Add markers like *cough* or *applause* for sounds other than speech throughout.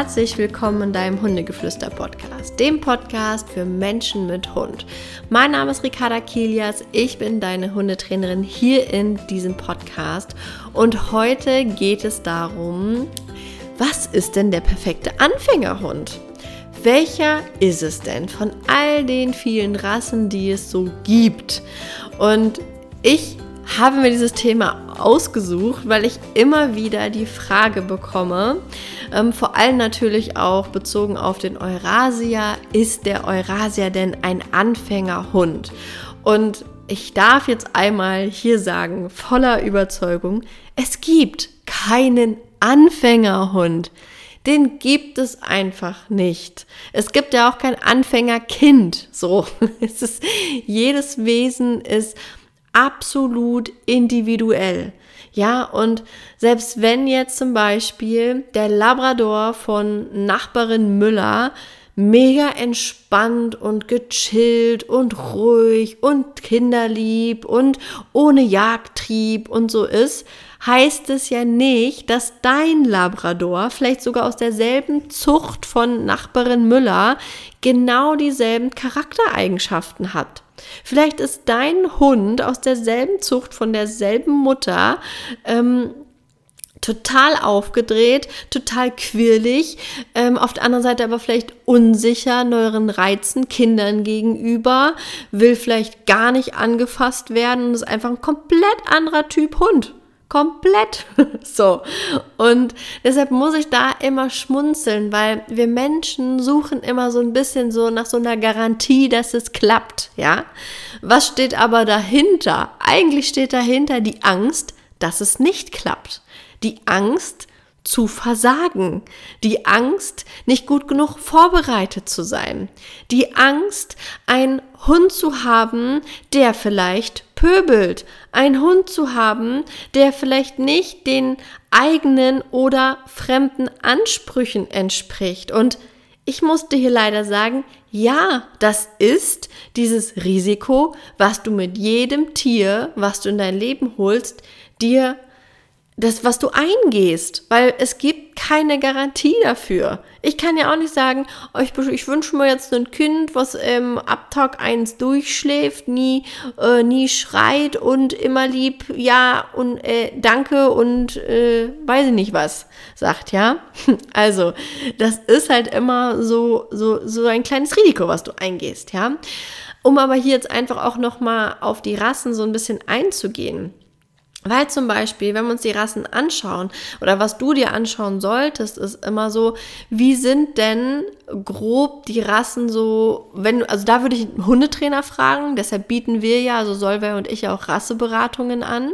herzlich willkommen in deinem Hundegeflüster-Podcast, dem Podcast für Menschen mit Hund. Mein Name ist Ricarda Kilias, ich bin deine Hundetrainerin hier in diesem Podcast und heute geht es darum, was ist denn der perfekte Anfängerhund? Welcher ist es denn von all den vielen Rassen, die es so gibt? Und ich habe mir dieses Thema ausgesucht, weil ich immer wieder die Frage bekomme, ähm, vor allem natürlich auch bezogen auf den Eurasier, ist der Eurasier denn ein Anfängerhund? Und ich darf jetzt einmal hier sagen, voller Überzeugung, es gibt keinen Anfängerhund. Den gibt es einfach nicht. Es gibt ja auch kein Anfängerkind. So, *laughs* es ist, jedes Wesen ist absolut individuell. Ja, und selbst wenn jetzt zum Beispiel der Labrador von Nachbarin Müller mega entspannt und gechillt und ruhig und kinderlieb und ohne Jagdtrieb und so ist, heißt es ja nicht, dass dein Labrador, vielleicht sogar aus derselben Zucht von Nachbarin Müller, genau dieselben Charaktereigenschaften hat. Vielleicht ist dein Hund aus derselben Zucht, von derselben Mutter, ähm, total aufgedreht, total quirlig, ähm, auf der anderen Seite aber vielleicht unsicher neueren Reizen Kindern gegenüber, will vielleicht gar nicht angefasst werden und ist einfach ein komplett anderer Typ Hund komplett *laughs* so. Und deshalb muss ich da immer schmunzeln, weil wir Menschen suchen immer so ein bisschen so nach so einer Garantie, dass es klappt, ja. Was steht aber dahinter? Eigentlich steht dahinter die Angst, dass es nicht klappt. Die Angst, zu versagen, die Angst, nicht gut genug vorbereitet zu sein, die Angst, einen Hund zu haben, der vielleicht pöbelt, einen Hund zu haben, der vielleicht nicht den eigenen oder fremden Ansprüchen entspricht. Und ich musste hier leider sagen, ja, das ist dieses Risiko, was du mit jedem Tier, was du in dein Leben holst, dir das, was du eingehst, weil es gibt keine Garantie dafür. Ich kann ja auch nicht sagen, oh, ich, ich wünsche mir jetzt ein Kind, was ähm, ab Tag 1 durchschläft, nie, äh, nie schreit und immer lieb, ja und äh, danke und äh, weiß ich nicht was sagt, ja. *laughs* Also, das ist halt immer so, so, so ein kleines Risiko, was du eingehst, ja. Um aber hier jetzt einfach auch nochmal auf die Rassen so ein bisschen einzugehen. Weil zum Beispiel, wenn wir uns die Rassen anschauen oder was du dir anschauen solltest, ist immer so, wie sind denn grob die Rassen so, wenn, also da würde ich einen Hundetrainer fragen, deshalb bieten wir ja, also Solveig und ich auch Rasseberatungen an,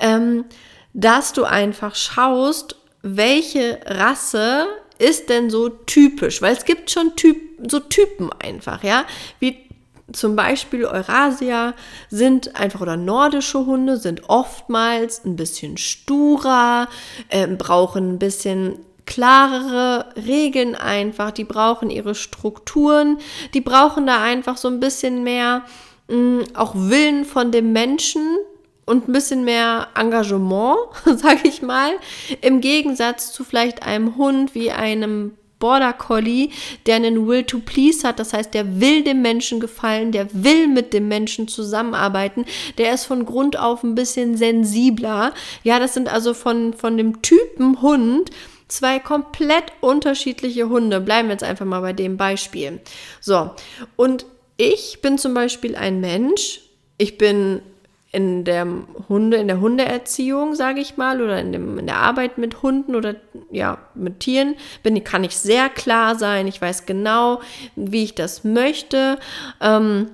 ähm, dass du einfach schaust, welche Rasse ist denn so typisch, weil es gibt schon typ, so Typen einfach, ja, wie zum Beispiel Eurasia sind einfach oder nordische Hunde sind oftmals ein bisschen sturer, äh, brauchen ein bisschen klarere Regeln einfach, die brauchen ihre Strukturen, die brauchen da einfach so ein bisschen mehr mh, mm, auch Willen von dem Menschen und ein bisschen mehr Engagement, *laughs* sage ich mal, im Gegensatz zu vielleicht einem Hund wie einem Border Collie, der einen Will to Please hat, das heißt, der will dem Menschen gefallen, der will mit dem Menschen zusammenarbeiten, der ist von Grund auf ein bisschen sensibler. Ja, das sind also von, von dem Typen Hund zwei komplett unterschiedliche Hunde. Bleiben wir jetzt einfach mal bei dem Beispiel. So, und ich bin zum Beispiel ein Mensch, ich bin in der Hunde, in der Hundeerziehung, sage ich mal, oder in, dem, in der Arbeit mit Hunden oder ja, mit Tieren, bin, kann ich sehr klar sein. Ich weiß genau, wie ich das möchte. Ähm,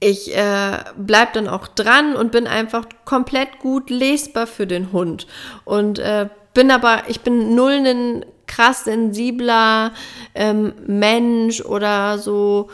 ich äh, bleibe dann auch dran und bin einfach komplett gut lesbar für den Hund. Und äh, bin aber, ich bin null ein krass sensibler ähm, Mensch oder so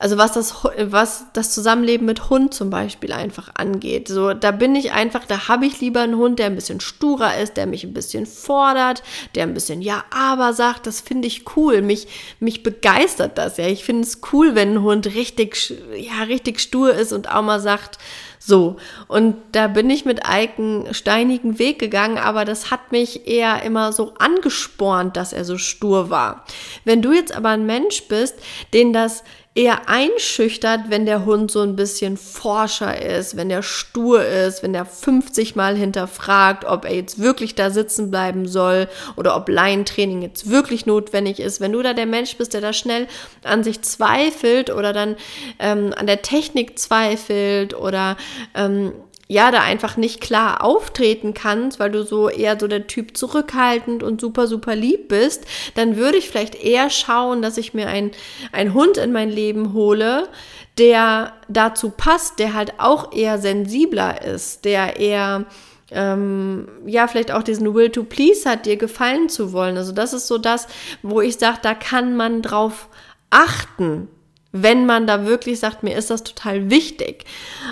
also was das, was das Zusammenleben mit Hund zum Beispiel einfach angeht. So, da bin ich einfach, da habe ich lieber einen Hund, der ein bisschen sturer ist, der mich ein bisschen fordert, der ein bisschen ja, aber sagt, das finde ich cool. Mich, mich begeistert das, ja. Ich finde es cool, wenn ein Hund richtig, ja, richtig stur ist und auch mal sagt, So, und da bin ich mit Ike einen steinigen Weg gegangen, aber das hat mich eher immer so angespornt, dass er so stur war. Wenn du jetzt aber ein Mensch bist, den das eher einschüchtert, wenn der Hund so ein bisschen forscher ist, wenn der stur ist, wenn der 50 Mal hinterfragt, ob er jetzt wirklich da sitzen bleiben soll oder ob Laientraining jetzt wirklich notwendig ist. Wenn du da der Mensch bist, der da schnell an sich zweifelt oder dann ähm, an der Technik zweifelt oder ähm, ja, da einfach nicht klar auftreten kannst, weil du so eher so der Typ zurückhaltend und super, super lieb bist, dann würde ich vielleicht eher schauen, dass ich mir einen Hund in mein Leben hole, der dazu passt, der halt auch eher sensibler ist, der eher ähm, ja, vielleicht auch diesen Will to Please hat, dir gefallen zu wollen. Also das ist so das, wo ich sage, da kann man drauf achten, wenn man da wirklich sagt, mir ist das total wichtig.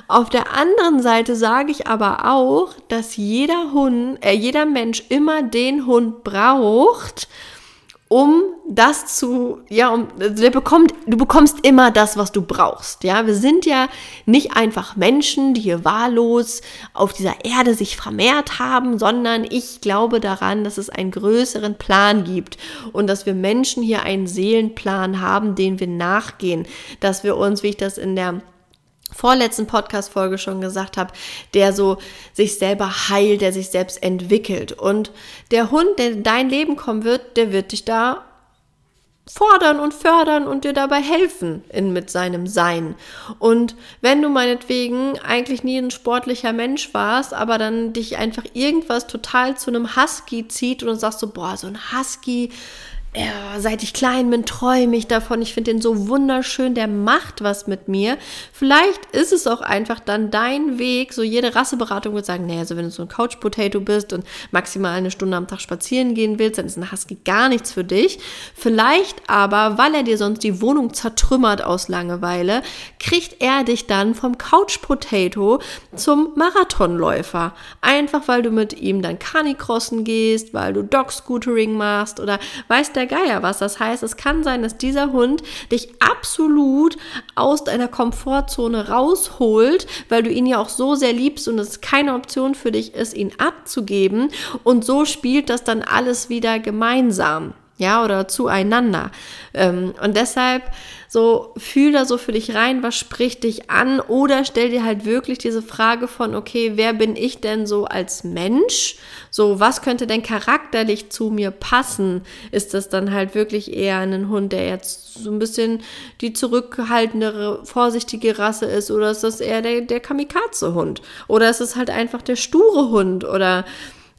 Auf der anderen Seite sage ich aber auch, dass jeder Hund, äh, jeder Mensch immer den Hund braucht, um das zu, ja, um, der bekommt, du bekommst immer das, was du brauchst, ja. Wir sind ja nicht einfach Menschen, die hier wahllos auf dieser Erde sich vermehrt haben, sondern ich glaube daran, dass es einen größeren Plan gibt und dass wir Menschen hier einen Seelenplan haben, den wir nachgehen, dass wir uns, wie ich das in der vorletzten Podcast-Folge schon gesagt habe, der so sich selber heilt, der sich selbst entwickelt. Und der Hund, der in dein Leben kommen wird, der wird dich da fordern und fördern und dir dabei helfen in, mit seinem Sein. Und wenn du meinetwegen eigentlich nie ein sportlicher Mensch warst, aber dann dich einfach irgendwas total zu einem Husky zieht und sagst so, boah, so ein Husky, ja, seit ich klein bin, träume ich davon. Ich finde den so wunderschön, der macht was mit mir. Vielleicht ist es auch einfach dann dein Weg. So jede Rasseberatung wird sagen, naja, also wenn du so ein Couch Potato bist und maximal eine Stunde am Tag spazieren gehen willst, dann ist ein Husky gar nichts für dich. Vielleicht aber, weil er dir sonst die Wohnung zertrümmert aus Langeweile, kriegt er dich dann vom Couch Potato zum Marathonläufer. Einfach weil du mit ihm dann Canicrossen gehst, weil du Dog Scootering machst oder weißt der Geier was. Das heißt, es kann sein, dass dieser Hund dich absolut aus deiner Komfortzone rausholt, weil du ihn ja auch so sehr liebst und es keine Option für dich ist, ihn abzugeben. Und so spielt das dann alles wieder gemeinsam ja, oder zueinander. Ähm, und deshalb so fühl da so für dich rein, was spricht dich an oder stell dir halt wirklich diese Frage von, okay, wer bin ich denn so als Mensch? So, was könnte denn charakterlich zu mir passen? Ist das dann halt wirklich eher ein Hund, der jetzt so ein bisschen die zurückhaltendere, vorsichtige Rasse ist oder ist das eher der, der Kamikaze-Hund? Oder ist es halt einfach der sture Hund oder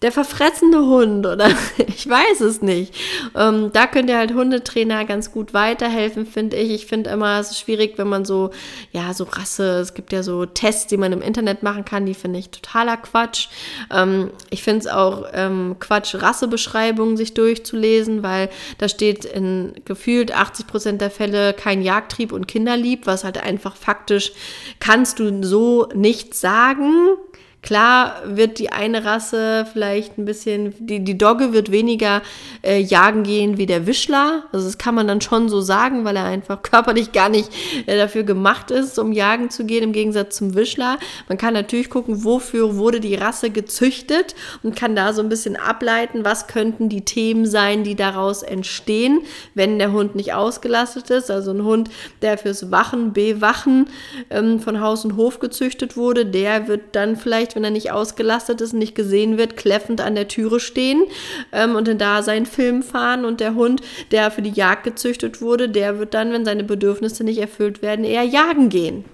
der verfressene Hund oder *laughs* ich weiß es nicht. Ähm, da könnt ihr halt Hundetrainer ganz gut weiterhelfen, finde ich. Ich finde immer, es ist schwierig, wenn man so, ja, so Rasse, es gibt ja so Tests, die man im Internet machen kann, die finde ich totaler Quatsch. Ähm, ich finde es auch ähm, Quatsch, Rassebeschreibungen sich durchzulesen, weil da steht in gefühlt 80 Prozent der Fälle kein Jagdtrieb und Kinderlieb, was halt einfach faktisch kannst du so nicht sagen. Klar wird die eine Rasse vielleicht ein bisschen, die, die Dogge wird weniger äh, jagen gehen wie der Wischler. Also das kann man dann schon so sagen, weil er einfach *laughs* körperlich gar nicht äh, dafür gemacht ist, um jagen zu gehen, im Gegensatz zum Wischler. Man kann natürlich gucken, wofür wurde die Rasse gezüchtet und kann da so ein bisschen ableiten, was könnten die Themen sein, die daraus entstehen, wenn der Hund nicht ausgelastet ist. Also ein Hund, der fürs Wachen, Bewachen ähm, von Haus und Hof gezüchtet wurde, der wird dann vielleicht vielleicht, wenn er nicht ausgelastet ist nicht gesehen wird, kläffend an der Türe stehen ähm, und dann da seinen Film fahren und der Hund, der für die Jagd gezüchtet wurde, der wird dann, wenn seine Bedürfnisse nicht erfüllt werden, eher jagen gehen.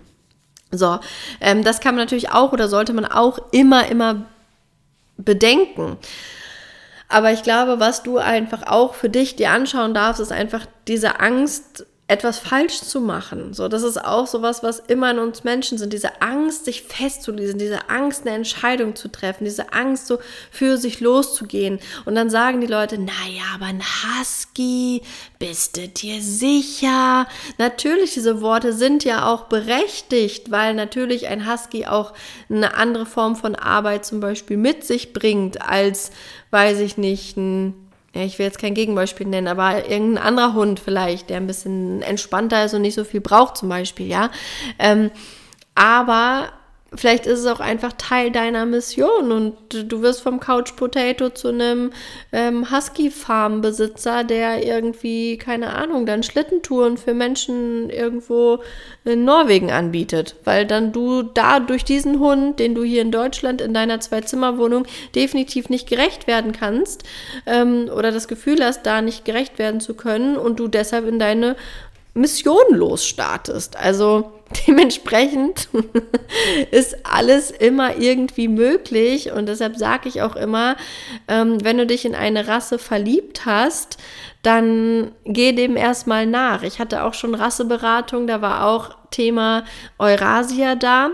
So, ähm, das kann man natürlich auch oder sollte man auch immer, immer bedenken. Aber ich glaube, was du einfach auch für dich dir anschauen darfst, ist einfach diese Angst, etwas falsch zu machen. So, das ist auch sowas, was immer in uns Menschen sind. Diese Angst, sich festzulesen, diese Angst, eine Entscheidung zu treffen, diese Angst, so für sich loszugehen. Und dann sagen die Leute, naja, aber ein Husky, bist du dir sicher? Natürlich, diese Worte sind ja auch berechtigt, weil natürlich ein Husky auch eine andere Form von Arbeit zum Beispiel mit sich bringt, als, weiß ich nicht, ein ja, ich will jetzt kein Gegenbeispiel nennen, aber irgendein anderer Hund vielleicht, der ein bisschen entspannter ist und nicht so viel braucht zum Beispiel, ja. Ähm, aber vielleicht ist es auch einfach Teil deiner Mission und du wirst vom Couch Potato zu einem ähm, Husky-Farm-Besitzer, der irgendwie, keine Ahnung, dann Schlittentouren für Menschen irgendwo in Norwegen anbietet, weil dann du da durch diesen Hund, den du hier in Deutschland in deiner Zwei-Zimmer-Wohnung definitiv nicht gerecht werden kannst ähm, oder das Gefühl hast, da nicht gerecht werden zu können und du deshalb in deine Mission losstartest. Also *laughs* dementsprechend *laughs* ist alles immer irgendwie möglich und deshalb sage ich auch immer, ähm, wenn du dich in eine Rasse verliebt hast, dann geh dem erstmal nach. Ich hatte auch schon Rasseberatung, da war auch Thema Eurasia da.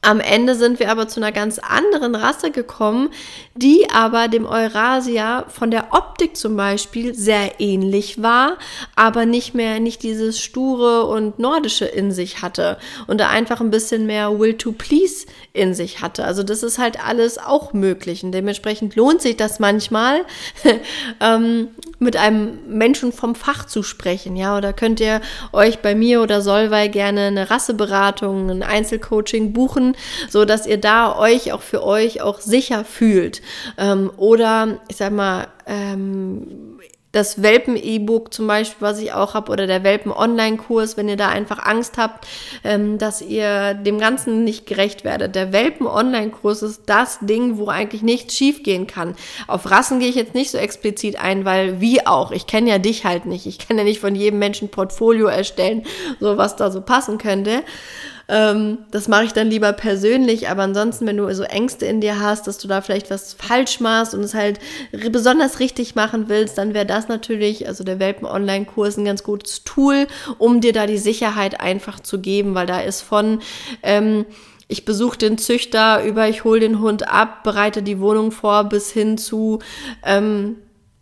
Am Ende sind wir aber zu einer ganz anderen Rasse gekommen, die aber dem Eurasia von der Optik zum Beispiel sehr ähnlich war, aber nicht mehr nicht dieses sture und nordische in sich hatte und da einfach ein bisschen mehr Will to Please in sich hatte. Also das ist halt alles auch möglich und dementsprechend lohnt sich das manchmal *laughs* ähm, mit einem Menschen vom Fach zu sprechen, ja, oder könnt ihr euch bei mir oder Solvay gerne eine Rasseberatung, ein Einzelcoaching buchen so dass ihr da euch auch für euch auch sicher fühlt. Ähm, oder ich sag mal, ähm, das Welpen-E-Book zum Beispiel, was ich auch habe, oder der Welpen-Online-Kurs, wenn ihr da einfach Angst habt, ähm, dass ihr dem Ganzen nicht gerecht werdet. Der Welpen-Online-Kurs ist das Ding, wo eigentlich nichts schiefgehen kann. Auf Rassen gehe ich jetzt nicht so explizit ein, weil wie auch, ich kenne ja dich halt nicht. Ich kann ja nicht von jedem Menschen Portfolio erstellen, so was da so passen könnte. Ähm, das mache ich dann lieber persönlich, aber ansonsten, wenn du so Ängste in dir hast, dass du da vielleicht was falsch machst und es halt besonders richtig machen willst, dann wäre das natürlich, also der Welpen-Online-Kurs, ein ganz gutes Tool, um dir da die Sicherheit einfach zu geben, weil da ist von ähm, ich besuche den Züchter über, ich hole den Hund ab, bereite die Wohnung vor, bis hin zu ähm,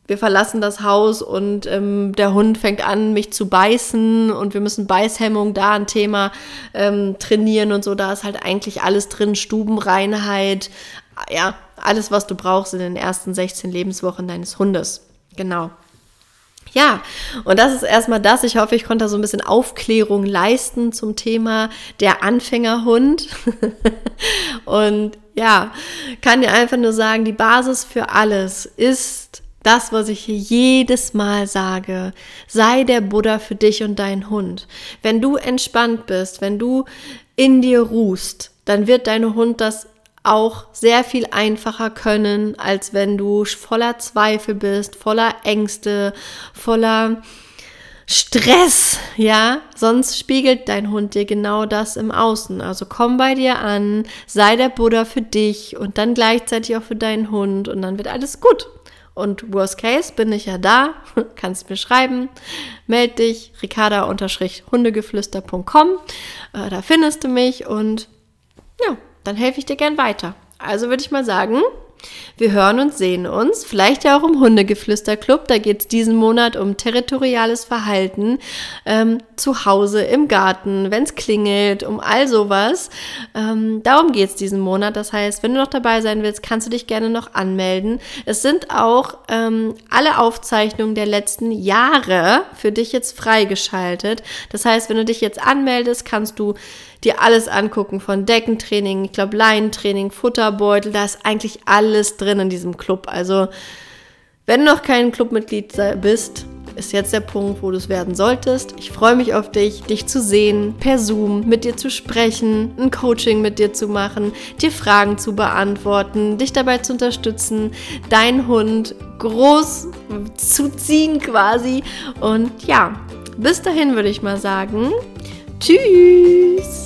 wir verlassen das Haus und ähm, der Hund fängt an, mich zu beißen und wir müssen Beißhemmung da ein Thema ähm, trainieren und so. Da ist halt eigentlich alles drin, Stubenreinheit, ja, alles, was du brauchst in den ersten 16 Lebenswochen deines Hundes. Genau. Ja, und das ist erstmal das. Ich hoffe, ich konnte da so ein bisschen Aufklärung leisten zum Thema der Anfängerhund. *laughs* und ja, kann dir einfach nur sagen, die Basis für alles ist das, was ich hier jedes Mal sage, sei der Buddha für dich und deinen Hund. Wenn du entspannt bist, wenn du in dir ruhst, dann wird dein Hund das auch sehr viel einfacher können, als wenn du voller Zweifel bist, voller Ängste, voller Stress, ja, sonst spiegelt dein Hund dir genau das im Außen. Also komm bei dir an, sei der Buddha für dich und dann gleichzeitig auch für deinen Hund und dann wird alles gut. Und worst case bin ich ja da, *laughs* kannst mir schreiben, meld dich, ricarda-hundegeflüster.com, äh, da findest du mich und ja, dann helfe ich dir gern weiter. Also würde ich mal sagen, wir hören und sehen uns, vielleicht ja auch im Hundegeflüsterclub. Da geht es diesen Monat um territoriales Verhalten ähm, zu Hause, im Garten, wenn es klingelt, um all sowas. Ähm, darum geht es diesen Monat. Das heißt, wenn du noch dabei sein willst, kannst du dich gerne noch anmelden. Es sind auch ähm, alle Aufzeichnungen der letzten Jahre für dich jetzt freigeschaltet. Das heißt, wenn du dich jetzt anmeldest, kannst du dir alles angucken von Deckentraining, ich glaube Leinentraining, Futterbeutel, da ist eigentlich alles drin in diesem Club. Also wenn du noch kein Clubmitglied bist, ist jetzt der Punkt, wo du es werden solltest. Ich freue mich auf dich, dich zu sehen, per Zoom mit dir zu sprechen, ein Coaching mit dir zu machen, dir Fragen zu beantworten, dich dabei zu unterstützen, deinen Hund groß zu ziehen quasi. Und ja, bis dahin würde ich mal sagen, tschüss!